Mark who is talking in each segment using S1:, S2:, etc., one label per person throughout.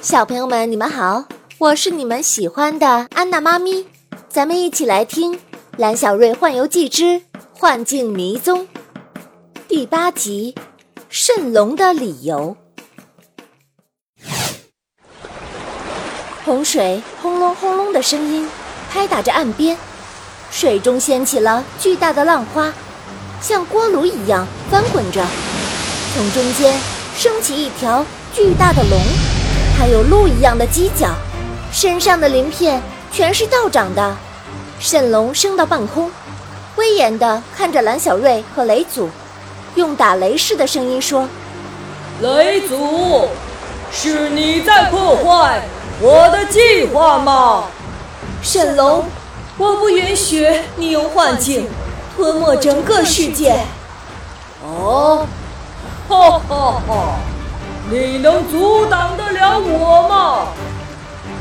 S1: 小朋友们，你们好，我是你们喜欢的安娜妈咪，咱们一起来听《蓝小瑞幻游记之幻境迷踪》第八集《蜃龙的理由》。洪水轰隆轰隆的声音拍打着岸边，水中掀起了巨大的浪花，像锅炉一样翻滚着，从中间升起一条巨大的龙。它有鹿一样的犄角，身上的鳞片全是倒长的。蜃龙升到半空，威严地看着蓝小瑞和雷祖，用打雷似的声音说：“
S2: 雷祖，是你在破坏我的计划吗？”
S3: 蜃龙，我不允许你用幻境吞没整个世界。
S2: 哦，哈哈哈！你能阻挡得了我吗？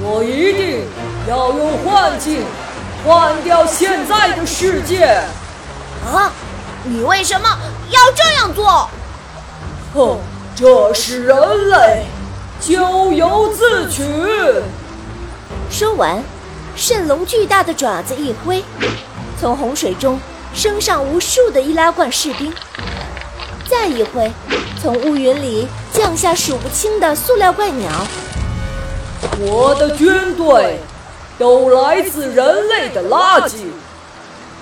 S2: 我一定要用幻境换掉现在的世界！
S4: 啊，你为什么要这样做？
S2: 哼，这是人类，咎由自取。
S1: 说完，蜃龙巨大的爪子一挥，从洪水中升上无数的易拉罐士兵。再一挥，从乌云里降下数不清的塑料怪鸟。
S2: 我的军队都来自人类的垃圾，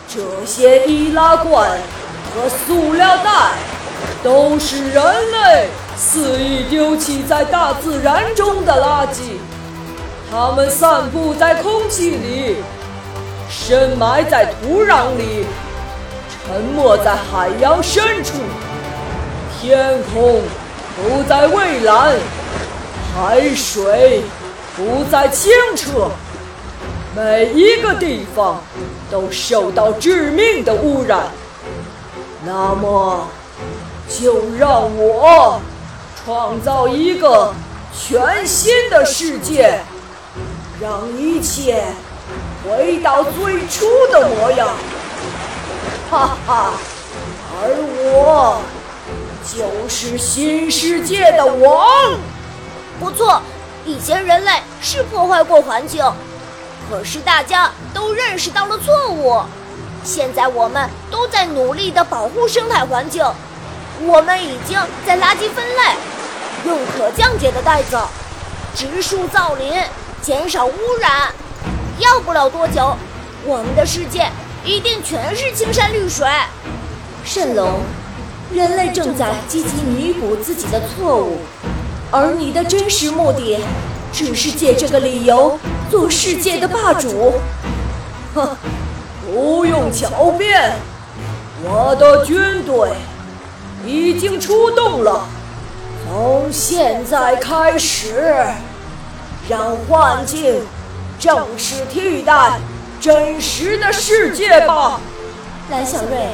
S2: 这些易拉罐和塑料袋都是人类肆意丢弃在大自然中的垃圾。它们散布在空气里，深埋在土壤里，沉没在海洋深处。天空不再蔚蓝，海水不再清澈，每一个地方都受到致命的污染。那么，就让我创造一个全新的世界，让一切回到最初的模样。哈哈，而我。就是新世界的王。
S4: 不错，以前人类是破坏过环境，可是大家都认识到了错误。现在我们都在努力的保护生态环境。我们已经在垃圾分类，用可降解的袋子，植树造林，减少污染。要不了多久，我们的世界一定全是青山绿水。
S1: 蜃龙。人类正在积极弥补自己的错误，而你的真实目的，只是借这个理由做世界的霸主。
S2: 哼，不用狡辩，我的军队已经出动了。从现在开始，让幻境正式替代真实的世界吧，
S1: 蓝小瑞。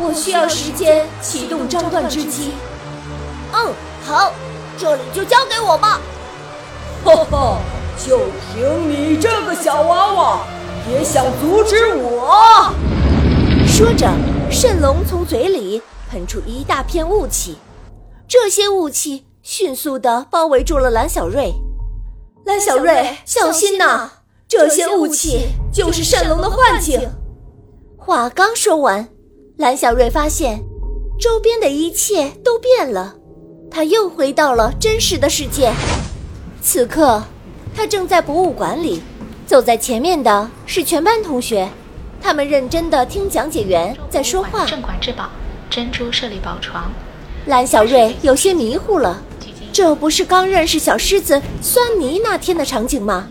S1: 我需要时间启动张断之机。
S4: 嗯，好，这里就交给我吧。
S2: 哈哈，就凭你这个小娃娃，也想阻止我？
S1: 说着，蜃龙从嘴里喷出一大片雾气，这些雾气迅速地包围住了蓝小瑞。
S3: 蓝小瑞，小心呐！这些雾气就是蜃龙的幻境。
S1: 话刚说完。蓝小瑞发现，周边的一切都变了，他又回到了真实的世界。此刻，他正在博物馆里，走在前面的是全班同学，他们认真的听讲解员在说话。
S5: 镇馆之宝，珍珠舍利宝床。
S1: 蓝小瑞有些迷糊了，这不是刚认识小狮子酸泥那天的场景吗？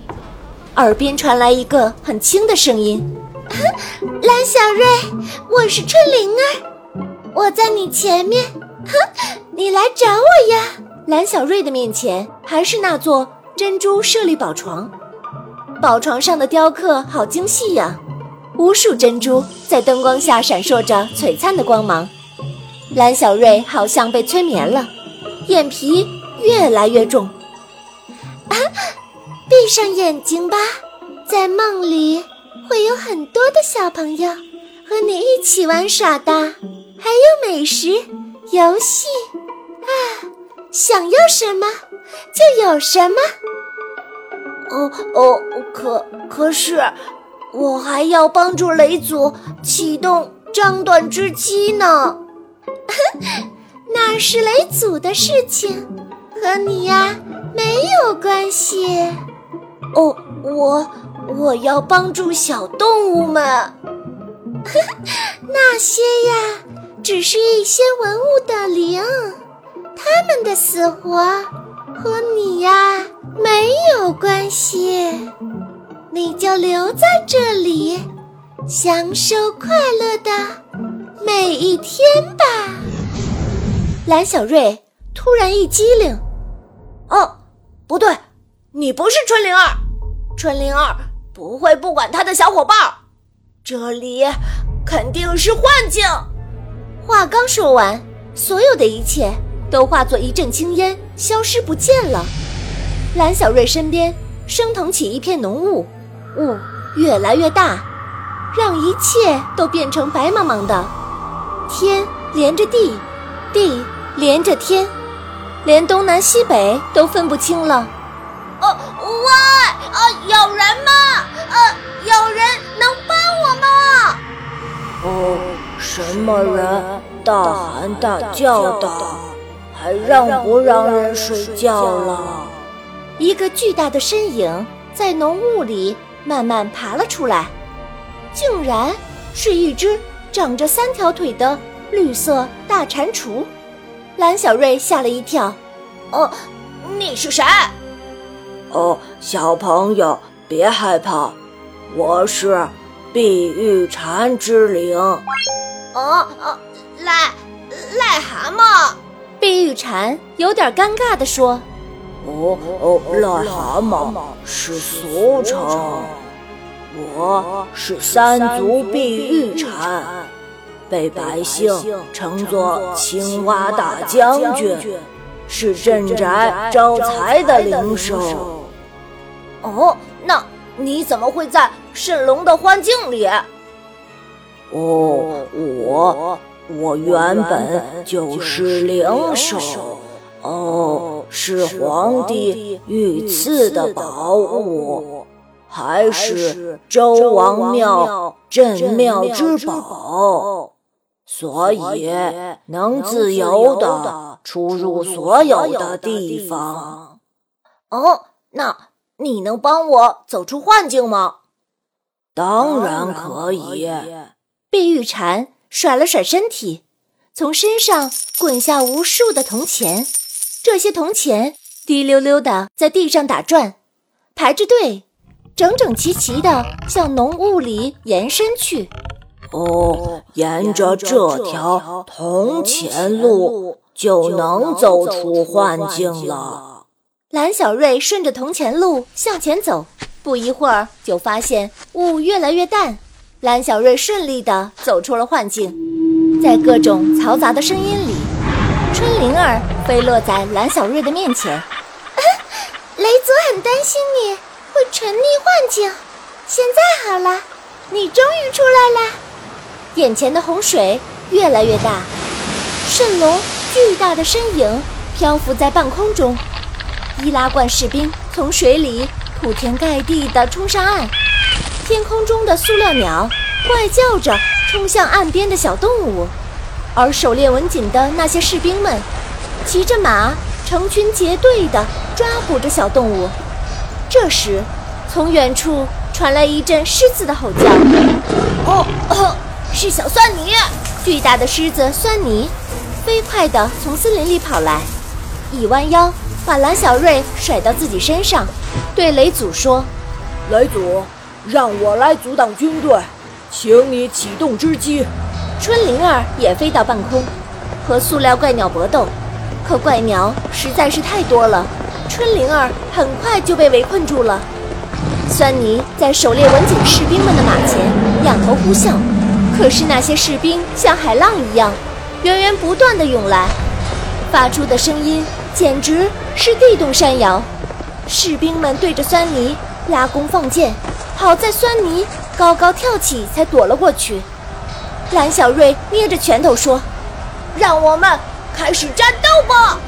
S1: 耳边传来一个很轻的声音。
S6: 蓝小瑞，我是春灵儿，我在你前面，哼，你来找我呀！
S1: 蓝小瑞的面前还是那座珍珠舍利宝床，宝床上的雕刻好精细呀，无数珍珠在灯光下闪烁着璀璨的光芒。蓝小瑞好像被催眠了，眼皮越来越重。
S6: 啊，闭上眼睛吧，在梦里。会有很多的小朋友和你一起玩耍的，还有美食、游戏啊！想要什么就有什么。
S7: 哦哦，可可是，我还要帮助雷祖启动张短之机呢。
S8: 那是雷祖的事情，和你呀没有关系。
S7: 哦，我我要帮助小动物们。
S8: 那些呀，只是一些文物的灵，他们的死活和你呀没有关系。你就留在这里，享受快乐的每一天吧。
S1: 蓝小瑞突然一激灵，
S7: 哦，不对，你不是春灵儿，春灵儿不会不管他的小伙伴，这里肯定是幻境。
S1: 话刚说完，所有的一切都化作一阵青烟，消失不见了。蓝小瑞身边升腾起一片浓雾，雾越来越大，让一切都变成白茫茫的。天连着地，地。连着天，连东南西北都分不清了。
S7: 哦，喂，啊，有人吗？呃，有人能帮我吗？
S4: 哦，什么人？大喊大叫的，还让不让人睡觉了？
S1: 一个巨大的身影在浓雾里慢慢爬了出来，竟然是一只长着三条腿的绿色大蟾蜍。蓝小瑞吓了一跳，“
S7: 哦，你是谁？”“
S4: 哦，小朋友别害怕，我是碧玉蝉之灵。”“哦
S7: 哦，癞癞蛤蟆。”
S1: 碧玉蝉有点尴尬地说，“
S4: 哦哦，癞蛤蟆是俗称，我是三足碧玉蝉。”被百姓称作青蛙大将军，是镇宅招财的灵兽。
S7: 哦，那你怎么会在蜃龙的幻境里？
S4: 哦，我我原本就是灵兽，哦，是皇帝御赐的宝物，还是周王庙镇庙之宝。所以能自由的出入所有的地方。
S7: 哦，那你能帮我走出幻境吗？
S4: 当然可以。
S1: 碧玉蝉甩了甩身体，从身上滚下无数的铜钱。这些铜钱滴溜溜的在地上打转，排着队，整整齐齐的向浓雾里延伸去。
S4: 哦，沿着这条铜钱路就能走出幻境了。
S1: 蓝小瑞顺着铜钱路向前走，不一会儿就发现雾越来越淡。蓝小瑞顺利地走出了幻境，在各种嘈杂的声音里，春灵儿飞落在蓝小瑞的面前。
S8: 雷祖很担心你会沉溺幻境，现在好了，你终于出来了。
S1: 眼前的洪水越来越大，蜃龙巨大的身影漂浮在半空中，易拉罐士兵从水里铺天盖地地冲上岸，天空中的塑料鸟怪叫着冲向岸边的小动物，而狩猎文锦的那些士兵们骑着马成群结队地抓捕着小动物。这时，从远处传来一阵狮子的吼叫，
S7: 哦。是小蒜泥，
S1: 巨大的狮子蒜泥，飞快地从森林里跑来，一弯腰把蓝小瑞甩到自己身上，对雷祖说：“
S4: 雷祖，让我来阻挡军队，请你启动织机。”
S1: 春灵儿也飞到半空，和塑料怪鸟搏斗，可怪鸟实在是太多了，春灵儿很快就被围困住了。酸泥在狩猎文景士兵们的马前仰头呼啸。可是那些士兵像海浪一样，源源不断的涌来，发出的声音简直是地动山摇。士兵们对着酸泥拉弓放箭，好在酸泥高高跳起，才躲了过去。蓝小瑞捏着拳头说：“
S7: 让我们开始战斗吧！”